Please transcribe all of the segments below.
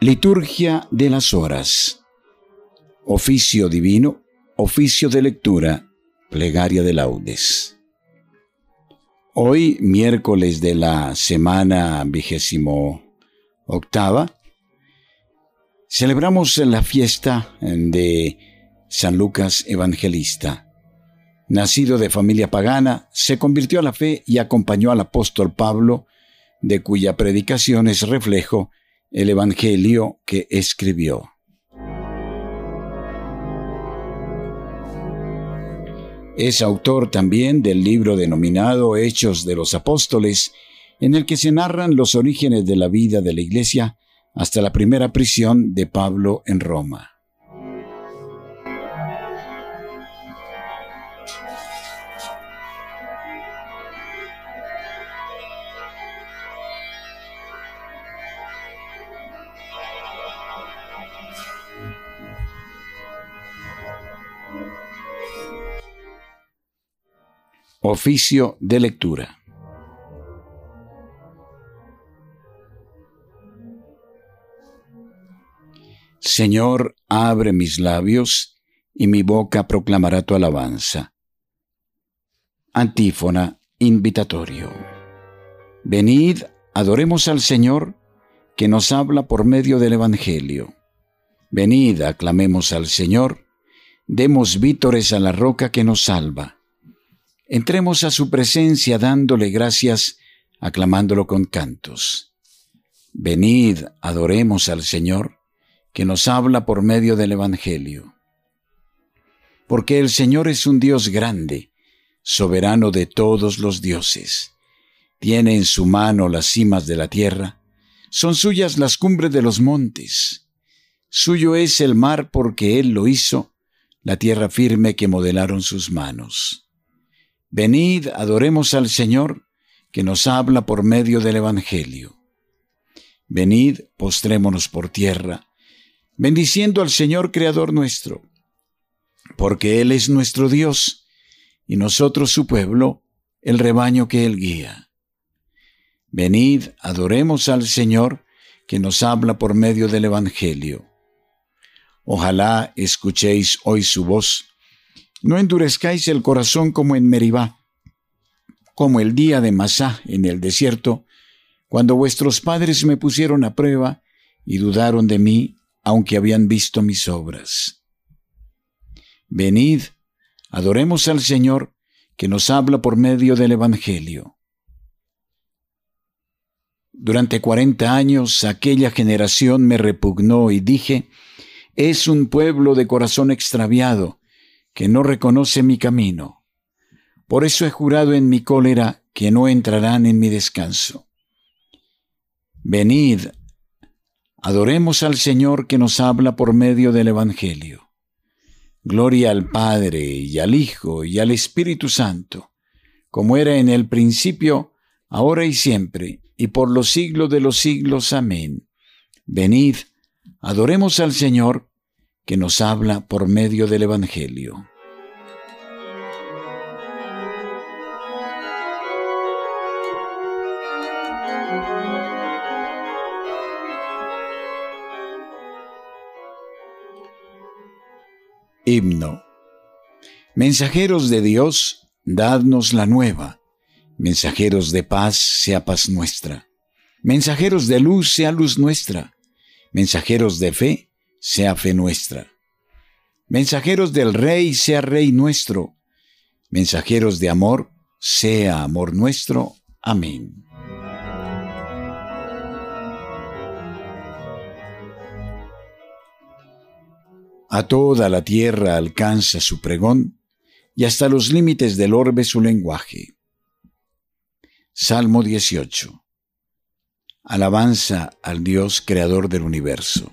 Liturgia de las Horas. Oficio divino, oficio de lectura, plegaria de laudes. Hoy, miércoles de la semana vigésimo octava, celebramos la fiesta de San Lucas Evangelista. Nacido de familia pagana, se convirtió a la fe y acompañó al apóstol Pablo, de cuya predicación es reflejo el Evangelio que escribió. Es autor también del libro denominado Hechos de los Apóstoles, en el que se narran los orígenes de la vida de la Iglesia hasta la primera prisión de Pablo en Roma. Oficio de lectura. Señor, abre mis labios, y mi boca proclamará tu alabanza. Antífona invitatorio. Venid, adoremos al Señor, que nos habla por medio del Evangelio. Venid, aclamemos al Señor, demos vítores a la roca que nos salva Entremos a su presencia dándole gracias, aclamándolo con cantos. Venid, adoremos al Señor, que nos habla por medio del Evangelio. Porque el Señor es un Dios grande, soberano de todos los dioses. Tiene en su mano las cimas de la tierra, son suyas las cumbres de los montes. Suyo es el mar porque Él lo hizo, la tierra firme que modelaron sus manos. Venid, adoremos al Señor, que nos habla por medio del Evangelio. Venid, postrémonos por tierra, bendiciendo al Señor Creador nuestro, porque Él es nuestro Dios, y nosotros su pueblo, el rebaño que Él guía. Venid, adoremos al Señor, que nos habla por medio del Evangelio. Ojalá escuchéis hoy su voz, no endurezcáis el corazón como en Meribá, como el día de Masá en el desierto, cuando vuestros padres me pusieron a prueba y dudaron de mí, aunque habían visto mis obras. Venid, adoremos al Señor, que nos habla por medio del Evangelio. Durante cuarenta años aquella generación me repugnó y dije, es un pueblo de corazón extraviado, que no reconoce mi camino. Por eso he jurado en mi cólera que no entrarán en mi descanso. Venid, adoremos al Señor que nos habla por medio del Evangelio. Gloria al Padre y al Hijo y al Espíritu Santo, como era en el principio, ahora y siempre, y por los siglos de los siglos. Amén. Venid, adoremos al Señor que nos habla por medio del Evangelio. Himno. Mensajeros de Dios, dadnos la nueva. Mensajeros de paz, sea paz nuestra. Mensajeros de luz, sea luz nuestra. Mensajeros de fe, sea fe nuestra. Mensajeros del Rey, sea Rey nuestro. Mensajeros de amor, sea amor nuestro. Amén. A toda la tierra alcanza su pregón, y hasta los límites del orbe su lenguaje. Salmo 18. Alabanza al Dios creador del universo.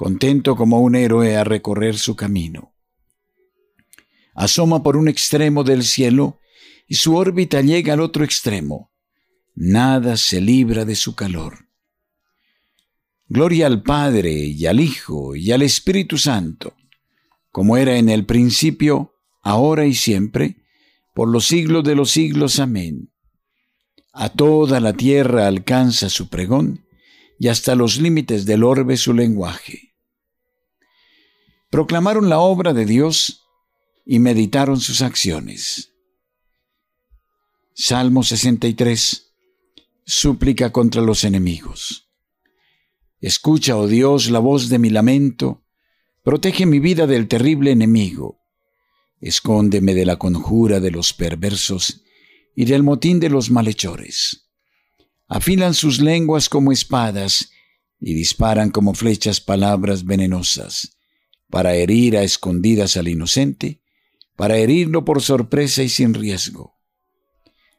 contento como un héroe a recorrer su camino. Asoma por un extremo del cielo y su órbita llega al otro extremo. Nada se libra de su calor. Gloria al Padre y al Hijo y al Espíritu Santo, como era en el principio, ahora y siempre, por los siglos de los siglos. Amén. A toda la tierra alcanza su pregón y hasta los límites del orbe su lenguaje. Proclamaron la obra de Dios y meditaron sus acciones. Salmo 63. Súplica contra los enemigos. Escucha, oh Dios, la voz de mi lamento, protege mi vida del terrible enemigo, escóndeme de la conjura de los perversos y del motín de los malhechores. Afilan sus lenguas como espadas y disparan como flechas palabras venenosas, para herir a escondidas al inocente, para herirlo por sorpresa y sin riesgo.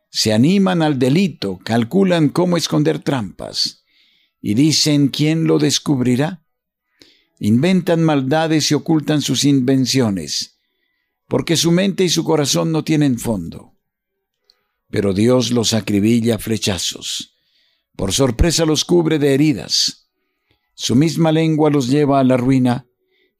Se animan al delito, calculan cómo esconder trampas, y dicen quién lo descubrirá. Inventan maldades y ocultan sus invenciones, porque su mente y su corazón no tienen fondo pero Dios los acribilla a flechazos. Por sorpresa los cubre de heridas. Su misma lengua los lleva a la ruina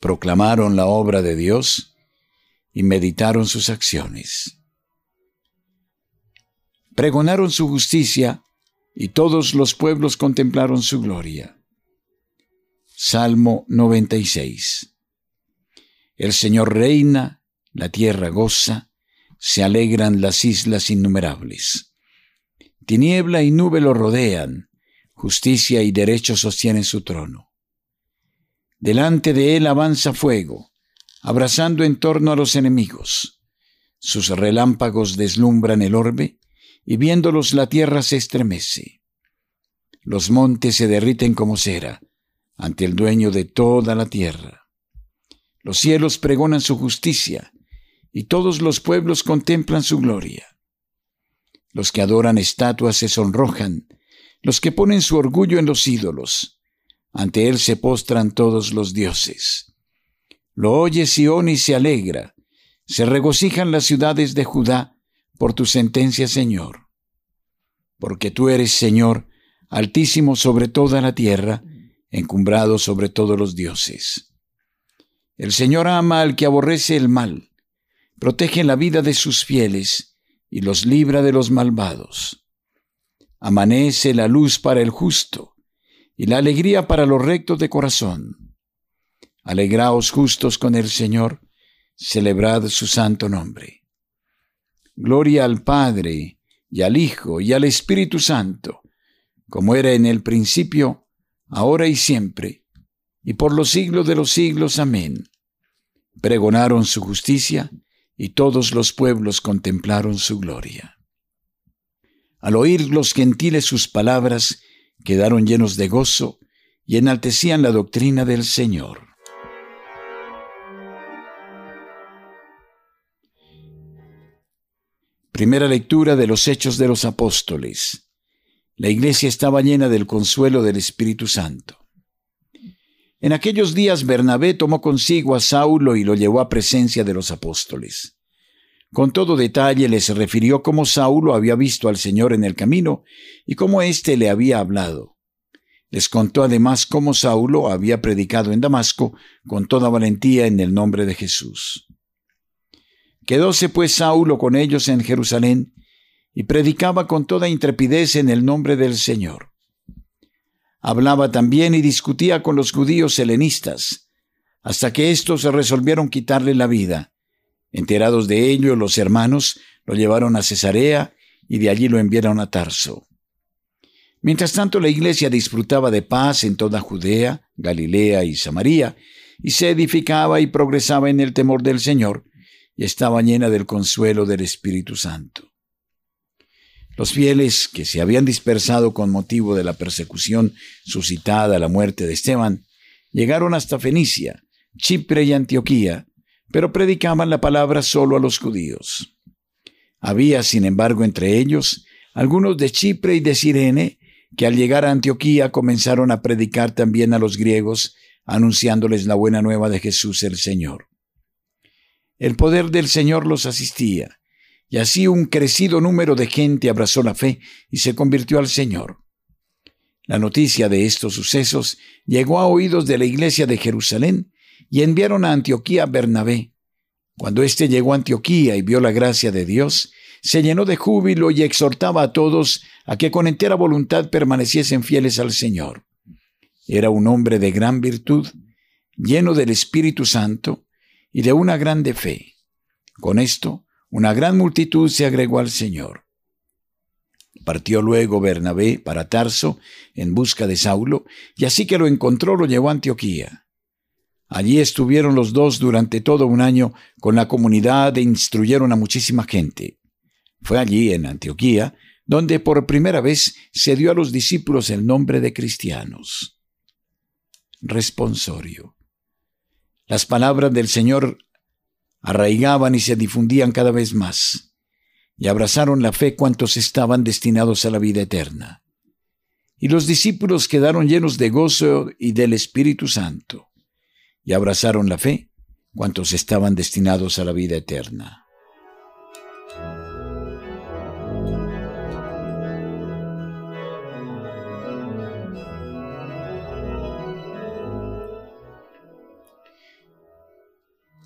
Proclamaron la obra de Dios y meditaron sus acciones. Pregonaron su justicia y todos los pueblos contemplaron su gloria. Salmo 96. El Señor reina la tierra goza, se alegran las islas innumerables. Tiniebla y nube lo rodean, justicia y derecho sostienen su trono. Delante de él avanza fuego, abrazando en torno a los enemigos. Sus relámpagos deslumbran el orbe, y viéndolos la tierra se estremece. Los montes se derriten como cera ante el dueño de toda la tierra. Los cielos pregonan su justicia, y todos los pueblos contemplan su gloria. Los que adoran estatuas se sonrojan, los que ponen su orgullo en los ídolos, ante él se postran todos los dioses. Lo oye Sión y se alegra, se regocijan las ciudades de Judá por tu sentencia, Señor. Porque tú eres, Señor, altísimo sobre toda la tierra, encumbrado sobre todos los dioses. El Señor ama al que aborrece el mal, protege la vida de sus fieles y los libra de los malvados. Amanece la luz para el justo y la alegría para los rectos de corazón. Alegraos justos con el Señor, celebrad su santo nombre. Gloria al Padre, y al Hijo, y al Espíritu Santo, como era en el principio, ahora y siempre, y por los siglos de los siglos. Amén. Pregonaron su justicia, y todos los pueblos contemplaron su gloria. Al oír los gentiles sus palabras, quedaron llenos de gozo y enaltecían la doctrina del Señor. Primera lectura de los Hechos de los Apóstoles. La iglesia estaba llena del consuelo del Espíritu Santo. En aquellos días Bernabé tomó consigo a Saulo y lo llevó a presencia de los apóstoles. Con todo detalle les refirió cómo Saulo había visto al Señor en el camino y cómo éste le había hablado. Les contó además cómo Saulo había predicado en Damasco con toda valentía en el nombre de Jesús. Quedóse pues Saulo con ellos en Jerusalén y predicaba con toda intrepidez en el nombre del Señor. Hablaba también y discutía con los judíos helenistas, hasta que éstos resolvieron quitarle la vida, Enterados de ello, los hermanos lo llevaron a Cesarea y de allí lo enviaron a Tarso. Mientras tanto, la iglesia disfrutaba de paz en toda Judea, Galilea y Samaria, y se edificaba y progresaba en el temor del Señor, y estaba llena del consuelo del Espíritu Santo. Los fieles que se habían dispersado con motivo de la persecución suscitada a la muerte de Esteban, llegaron hasta Fenicia, Chipre y Antioquía, pero predicaban la palabra solo a los judíos. Había, sin embargo, entre ellos algunos de Chipre y de Sirene, que al llegar a Antioquía comenzaron a predicar también a los griegos, anunciándoles la buena nueva de Jesús el Señor. El poder del Señor los asistía, y así un crecido número de gente abrazó la fe y se convirtió al Señor. La noticia de estos sucesos llegó a oídos de la iglesia de Jerusalén y enviaron a Antioquía a Bernabé. Cuando éste llegó a Antioquía y vio la gracia de Dios, se llenó de júbilo y exhortaba a todos a que con entera voluntad permaneciesen fieles al Señor. Era un hombre de gran virtud, lleno del Espíritu Santo y de una grande fe. Con esto, una gran multitud se agregó al Señor. Partió luego Bernabé para Tarso en busca de Saulo, y así que lo encontró lo llevó a Antioquía. Allí estuvieron los dos durante todo un año con la comunidad e instruyeron a muchísima gente. Fue allí, en Antioquía, donde por primera vez se dio a los discípulos el nombre de cristianos. Responsorio. Las palabras del Señor arraigaban y se difundían cada vez más, y abrazaron la fe cuantos estaban destinados a la vida eterna. Y los discípulos quedaron llenos de gozo y del Espíritu Santo, y abrazaron la fe cuantos estaban destinados a la vida eterna.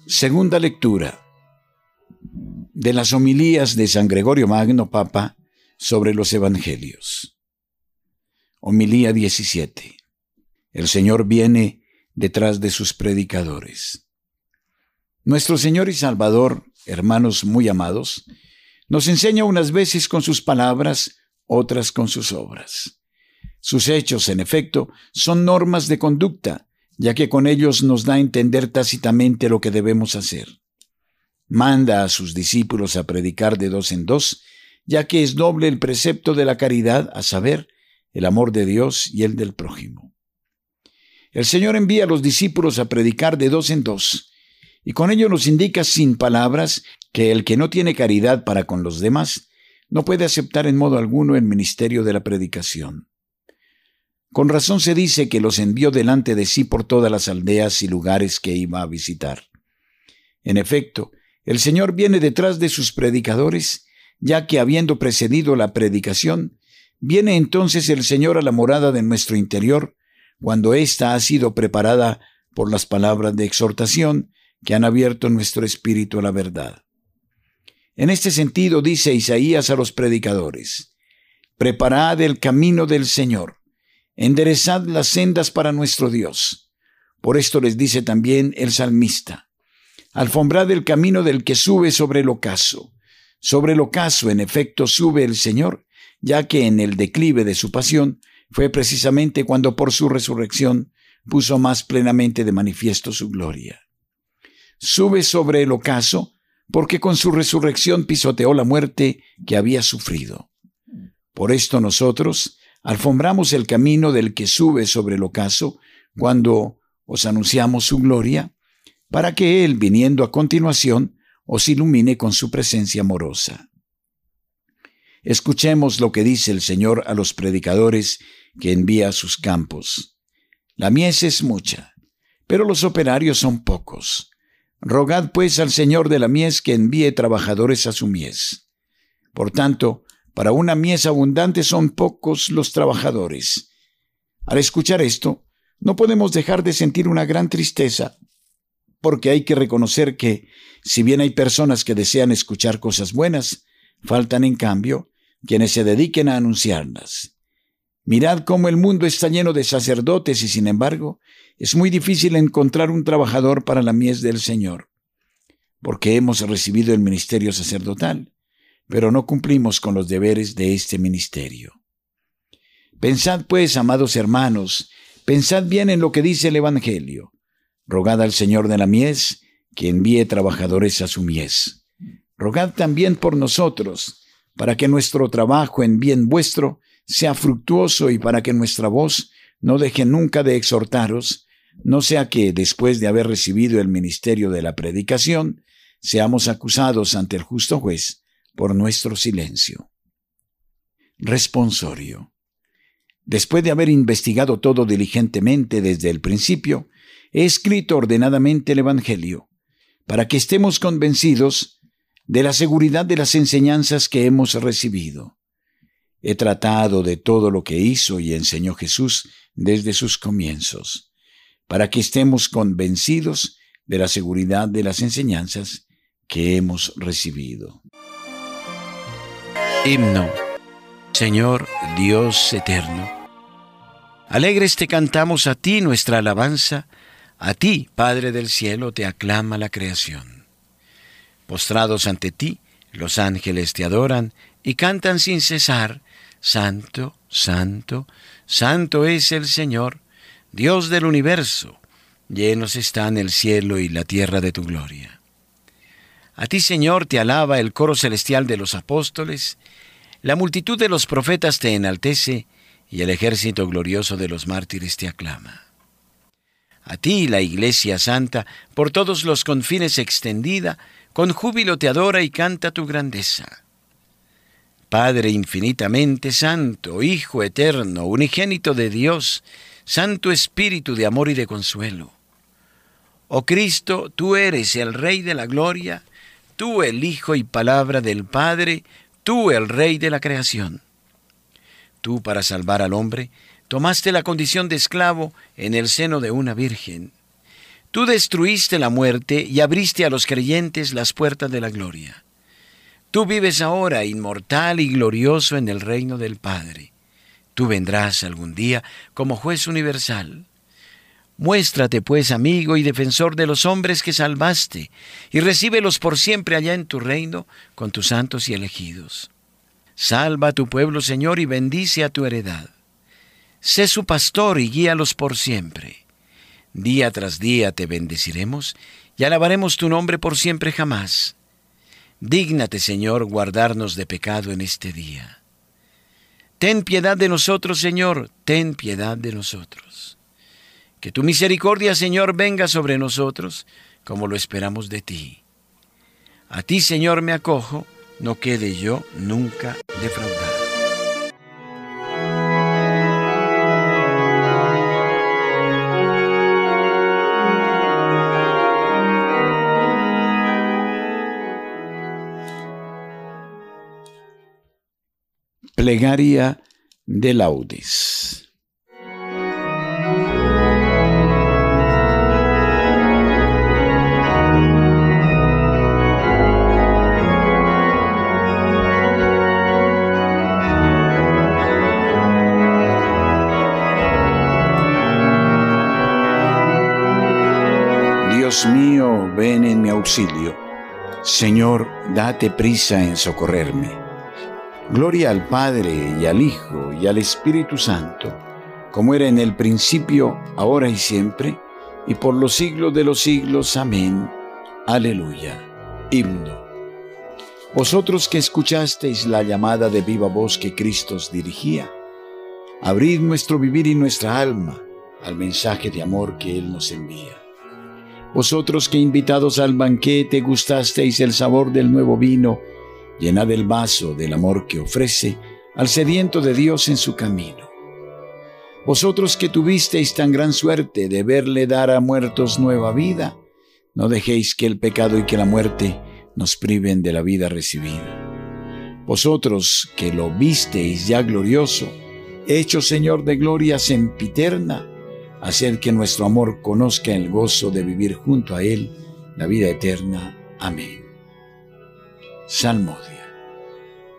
Segunda lectura de las homilías de San Gregorio Magno Papa sobre los Evangelios. Homilía 17. El Señor viene detrás de sus predicadores. Nuestro Señor y Salvador, hermanos muy amados, nos enseña unas veces con sus palabras, otras con sus obras. Sus hechos, en efecto, son normas de conducta ya que con ellos nos da a entender tácitamente lo que debemos hacer. Manda a sus discípulos a predicar de dos en dos, ya que es doble el precepto de la caridad, a saber, el amor de Dios y el del prójimo. El Señor envía a los discípulos a predicar de dos en dos, y con ello nos indica sin palabras que el que no tiene caridad para con los demás no puede aceptar en modo alguno el ministerio de la predicación. Con razón se dice que los envió delante de sí por todas las aldeas y lugares que iba a visitar. En efecto, el Señor viene detrás de sus predicadores, ya que habiendo precedido la predicación, viene entonces el Señor a la morada de nuestro interior, cuando ésta ha sido preparada por las palabras de exhortación que han abierto nuestro espíritu a la verdad. En este sentido dice Isaías a los predicadores, Preparad el camino del Señor, enderezad las sendas para nuestro Dios. Por esto les dice también el salmista, alfombrad el camino del que sube sobre el ocaso. Sobre el ocaso, en efecto, sube el Señor, ya que en el declive de su pasión fue precisamente cuando por su resurrección puso más plenamente de manifiesto su gloria. Sube sobre el ocaso porque con su resurrección pisoteó la muerte que había sufrido. Por esto nosotros, alfombramos el camino del que sube sobre el ocaso cuando os anunciamos su gloria, para que Él, viniendo a continuación, os ilumine con su presencia amorosa. Escuchemos lo que dice el Señor a los predicadores que envía a sus campos. La mies es mucha, pero los operarios son pocos. Rogad pues al Señor de la mies que envíe trabajadores a su mies. Por tanto, para una mies abundante son pocos los trabajadores. Al escuchar esto, no podemos dejar de sentir una gran tristeza, porque hay que reconocer que, si bien hay personas que desean escuchar cosas buenas, faltan en cambio quienes se dediquen a anunciarlas. Mirad cómo el mundo está lleno de sacerdotes y sin embargo es muy difícil encontrar un trabajador para la mies del Señor. porque hemos recibido el ministerio sacerdotal, pero no cumplimos con los deberes de este ministerio. Pensad pues, amados hermanos, pensad bien en lo que dice el Evangelio. Rogad al Señor de la mies que envíe trabajadores a su mies. Rogad también por nosotros, para que nuestro trabajo en bien vuestro sea fructuoso y para que nuestra voz no deje nunca de exhortaros, no sea que, después de haber recibido el ministerio de la predicación, seamos acusados ante el justo juez por nuestro silencio. Responsorio. Después de haber investigado todo diligentemente desde el principio, he escrito ordenadamente el Evangelio, para que estemos convencidos de la seguridad de las enseñanzas que hemos recibido. He tratado de todo lo que hizo y enseñó Jesús desde sus comienzos, para que estemos convencidos de la seguridad de las enseñanzas que hemos recibido. Himno. Señor Dios eterno. Alegres te cantamos a ti nuestra alabanza, a ti, Padre del cielo, te aclama la creación. Postrados ante ti, los ángeles te adoran y cantan sin cesar, Santo, Santo, Santo es el Señor, Dios del universo, llenos están el cielo y la tierra de tu gloria. A ti, Señor, te alaba el coro celestial de los apóstoles, la multitud de los profetas te enaltece, y el ejército glorioso de los mártires te aclama. A ti, la Iglesia Santa, por todos los confines extendida, con júbilo te adora y canta tu grandeza. Padre infinitamente santo, Hijo eterno, unigénito de Dios, Santo Espíritu de amor y de consuelo. Oh Cristo, tú eres el Rey de la gloria, tú el Hijo y palabra del Padre, tú el Rey de la creación. Tú, para salvar al hombre, tomaste la condición de esclavo en el seno de una virgen. Tú destruiste la muerte y abriste a los creyentes las puertas de la gloria. Tú vives ahora inmortal y glorioso en el reino del Padre. Tú vendrás algún día como juez universal. Muéstrate, pues, amigo y defensor de los hombres que salvaste, y recíbelos por siempre allá en tu reino con tus santos y elegidos. Salva a tu pueblo, Señor, y bendice a tu heredad. Sé su pastor y guíalos por siempre. Día tras día te bendeciremos y alabaremos tu nombre por siempre jamás. Dígnate, Señor, guardarnos de pecado en este día. Ten piedad de nosotros, Señor, ten piedad de nosotros. Que tu misericordia, Señor, venga sobre nosotros, como lo esperamos de ti. A ti, Señor, me acojo, no quede yo nunca defraudado. Plegaria de laudes. Dios mío, ven en mi auxilio. Señor, date prisa en socorrerme. Gloria al Padre y al Hijo y al Espíritu Santo, como era en el principio, ahora y siempre, y por los siglos de los siglos. Amén. Aleluya. Himno. Vosotros que escuchasteis la llamada de viva voz que Cristo os dirigía, abrid nuestro vivir y nuestra alma al mensaje de amor que Él nos envía. Vosotros que invitados al banquete gustasteis el sabor del nuevo vino, llenad el vaso del amor que ofrece al sediento de Dios en su camino. Vosotros que tuvisteis tan gran suerte de verle dar a muertos nueva vida, no dejéis que el pecado y que la muerte nos priven de la vida recibida. Vosotros que lo visteis ya glorioso, hecho Señor de gloria sempiterna, haced que nuestro amor conozca el gozo de vivir junto a Él la vida eterna. Amén. Salmodia.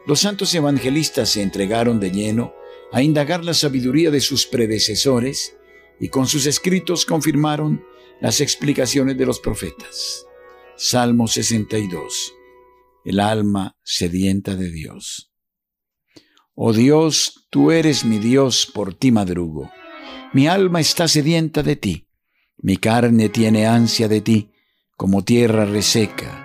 Los santos evangelistas se entregaron de lleno a indagar la sabiduría de sus predecesores y con sus escritos confirmaron las explicaciones de los profetas. Salmo 62. El alma sedienta de Dios. Oh Dios, tú eres mi Dios, por ti madrugo. Mi alma está sedienta de ti. Mi carne tiene ansia de ti, como tierra reseca,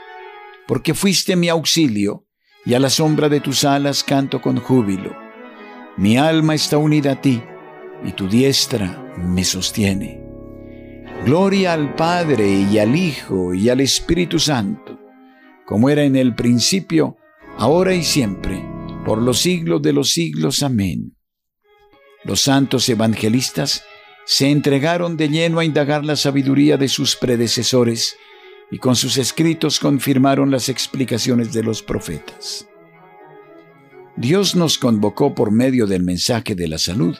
porque fuiste mi auxilio y a la sombra de tus alas canto con júbilo. Mi alma está unida a ti y tu diestra me sostiene. Gloria al Padre y al Hijo y al Espíritu Santo, como era en el principio, ahora y siempre, por los siglos de los siglos. Amén. Los santos evangelistas se entregaron de lleno a indagar la sabiduría de sus predecesores y con sus escritos confirmaron las explicaciones de los profetas. Dios nos convocó por medio del mensaje de la salud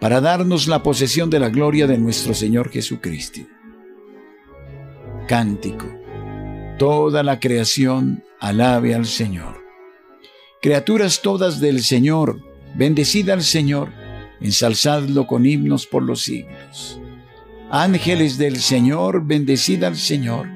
para darnos la posesión de la gloria de nuestro Señor Jesucristo. Cántico. Toda la creación alabe al Señor. Criaturas todas del Señor, bendecida al Señor, ensalzadlo con himnos por los siglos. Ángeles del Señor, bendecida al Señor.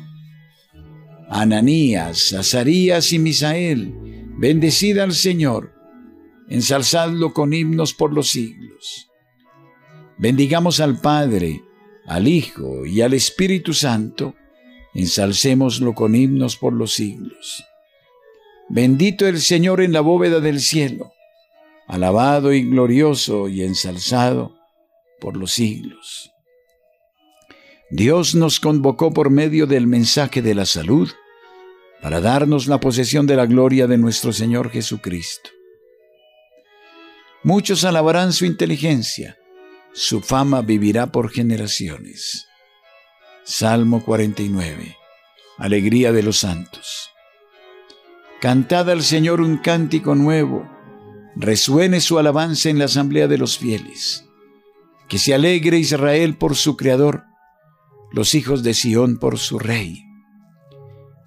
Ananías, Azarías y Misael, bendecida al Señor. Ensalzadlo con himnos por los siglos. Bendigamos al Padre, al Hijo y al Espíritu Santo, ensalcémoslo con himnos por los siglos. Bendito el Señor en la bóveda del cielo, alabado y glorioso y ensalzado por los siglos. Dios nos convocó por medio del mensaje de la salud para darnos la posesión de la gloria de nuestro Señor Jesucristo. Muchos alabarán su inteligencia, su fama vivirá por generaciones. Salmo 49. Alegría de los santos. Cantad al Señor un cántico nuevo, resuene su alabanza en la asamblea de los fieles. Que se alegre Israel por su Creador, los hijos de Sión por su Rey.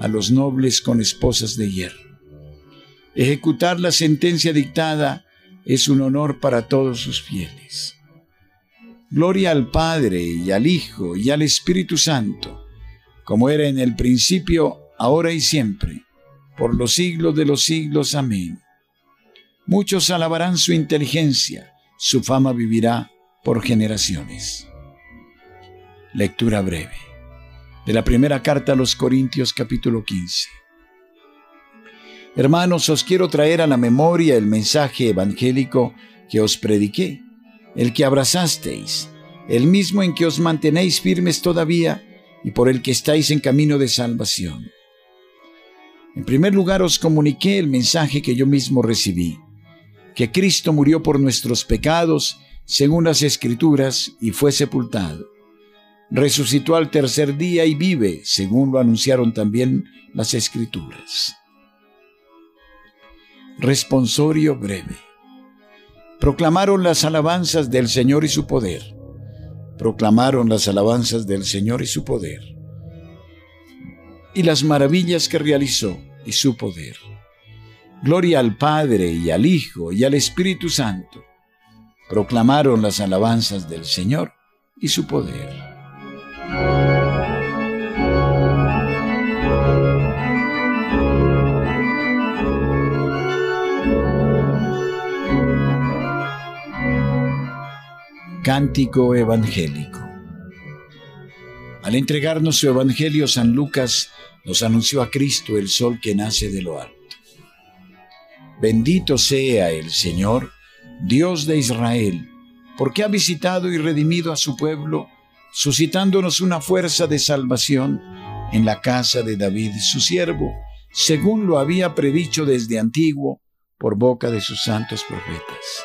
a los nobles con esposas de hierro. Ejecutar la sentencia dictada es un honor para todos sus fieles. Gloria al Padre y al Hijo y al Espíritu Santo, como era en el principio, ahora y siempre, por los siglos de los siglos. Amén. Muchos alabarán su inteligencia, su fama vivirá por generaciones. Lectura breve de la primera carta a los Corintios capítulo 15. Hermanos, os quiero traer a la memoria el mensaje evangélico que os prediqué, el que abrazasteis, el mismo en que os mantenéis firmes todavía y por el que estáis en camino de salvación. En primer lugar os comuniqué el mensaje que yo mismo recibí, que Cristo murió por nuestros pecados, según las Escrituras, y fue sepultado. Resucitó al tercer día y vive, según lo anunciaron también las Escrituras. Responsorio breve. Proclamaron las alabanzas del Señor y su poder. Proclamaron las alabanzas del Señor y su poder. Y las maravillas que realizó y su poder. Gloria al Padre y al Hijo y al Espíritu Santo. Proclamaron las alabanzas del Señor y su poder. Cántico Evangélico. Al entregarnos su Evangelio, San Lucas nos anunció a Cristo el sol que nace de lo alto. Bendito sea el Señor, Dios de Israel, porque ha visitado y redimido a su pueblo, suscitándonos una fuerza de salvación en la casa de David, su siervo, según lo había predicho desde antiguo por boca de sus santos profetas.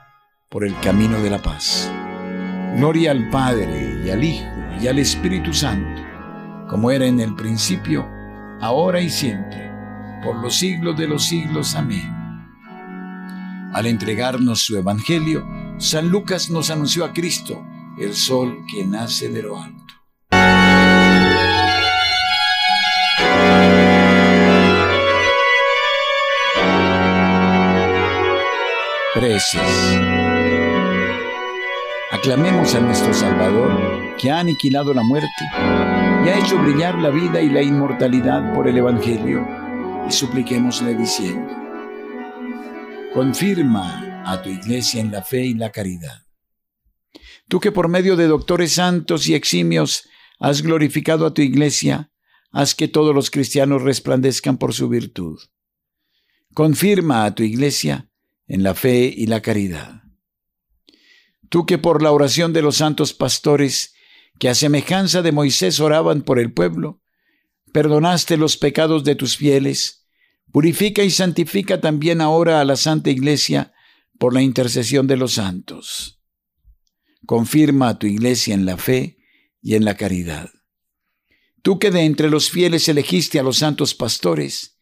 por el camino de la paz. Gloria al Padre y al Hijo y al Espíritu Santo, como era en el principio, ahora y siempre, por los siglos de los siglos. Amén. Al entregarnos su Evangelio, San Lucas nos anunció a Cristo, el sol que nace de lo alto. Preces. Aclamemos a nuestro Salvador, que ha aniquilado la muerte y ha hecho brillar la vida y la inmortalidad por el Evangelio, y supliquémosle diciendo, confirma a tu iglesia en la fe y la caridad. Tú que por medio de doctores santos y eximios has glorificado a tu iglesia, haz que todos los cristianos resplandezcan por su virtud. Confirma a tu iglesia en la fe y la caridad. Tú que por la oración de los santos pastores que a semejanza de Moisés oraban por el pueblo, perdonaste los pecados de tus fieles, purifica y santifica también ahora a la Santa Iglesia por la intercesión de los santos. Confirma a tu Iglesia en la fe y en la caridad. Tú que de entre los fieles elegiste a los santos pastores,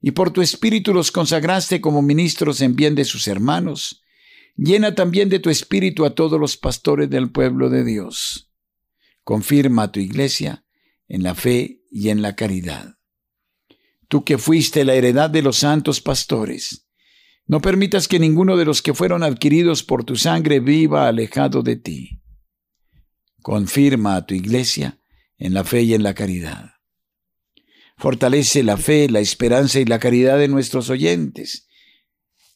y por tu espíritu los consagraste como ministros en bien de sus hermanos, llena también de tu espíritu a todos los pastores del pueblo de Dios. Confirma a tu iglesia en la fe y en la caridad. Tú que fuiste la heredad de los santos pastores, no permitas que ninguno de los que fueron adquiridos por tu sangre viva alejado de ti. Confirma a tu iglesia en la fe y en la caridad. Fortalece la fe, la esperanza y la caridad de nuestros oyentes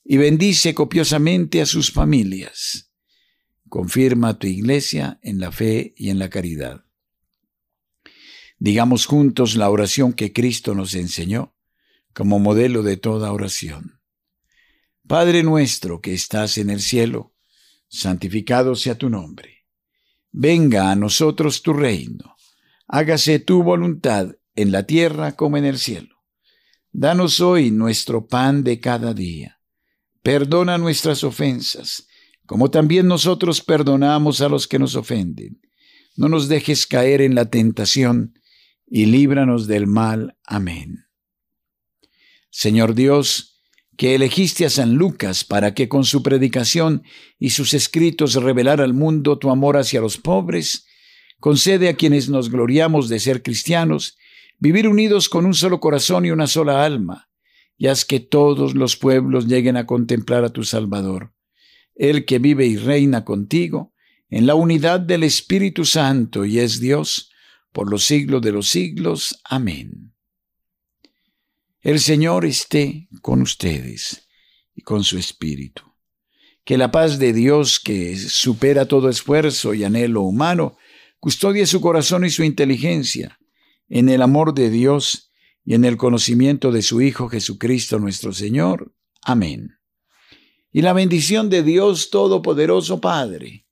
y bendice copiosamente a sus familias. Confirma a tu iglesia en la fe y en la caridad. Digamos juntos la oración que Cristo nos enseñó como modelo de toda oración. Padre nuestro que estás en el cielo, santificado sea tu nombre. Venga a nosotros tu reino. Hágase tu voluntad en la tierra como en el cielo. Danos hoy nuestro pan de cada día Perdona nuestras ofensas, como también nosotros perdonamos a los que nos ofenden. No nos dejes caer en la tentación, y líbranos del mal. Amén. Señor Dios, que elegiste a San Lucas para que con su predicación y sus escritos revelara al mundo tu amor hacia los pobres, concede a quienes nos gloriamos de ser cristianos vivir unidos con un solo corazón y una sola alma y haz que todos los pueblos lleguen a contemplar a tu Salvador, el que vive y reina contigo en la unidad del Espíritu Santo y es Dios por los siglos de los siglos. Amén. El Señor esté con ustedes y con su Espíritu. Que la paz de Dios, que supera todo esfuerzo y anhelo humano, custodie su corazón y su inteligencia en el amor de Dios y en el conocimiento de su Hijo Jesucristo nuestro Señor. Amén. Y la bendición de Dios Todopoderoso Padre,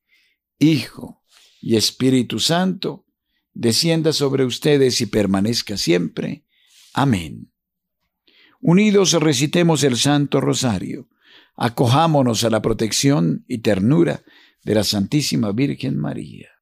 Hijo y Espíritu Santo, descienda sobre ustedes y permanezca siempre. Amén. Unidos recitemos el Santo Rosario, acojámonos a la protección y ternura de la Santísima Virgen María.